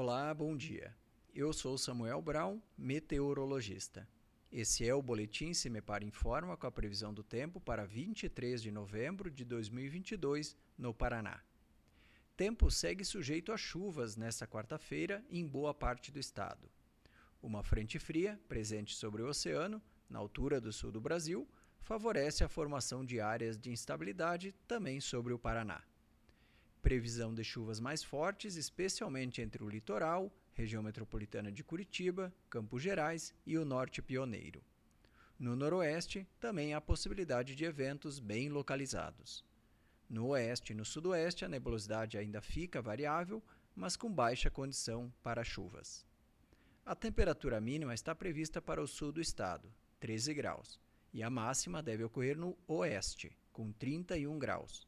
Olá, bom dia. Eu sou Samuel Brown, meteorologista. Esse é o boletim Se Me Informa com a previsão do tempo para 23 de novembro de 2022 no Paraná. Tempo segue sujeito a chuvas nesta quarta-feira em boa parte do estado. Uma frente fria, presente sobre o oceano, na altura do sul do Brasil, favorece a formação de áreas de instabilidade também sobre o Paraná. Previsão de chuvas mais fortes, especialmente entre o litoral, região metropolitana de Curitiba, Campos Gerais e o norte pioneiro. No noroeste, também há possibilidade de eventos bem localizados. No oeste e no sudoeste, a nebulosidade ainda fica variável, mas com baixa condição para chuvas. A temperatura mínima está prevista para o sul do estado, 13 graus, e a máxima deve ocorrer no oeste, com 31 graus.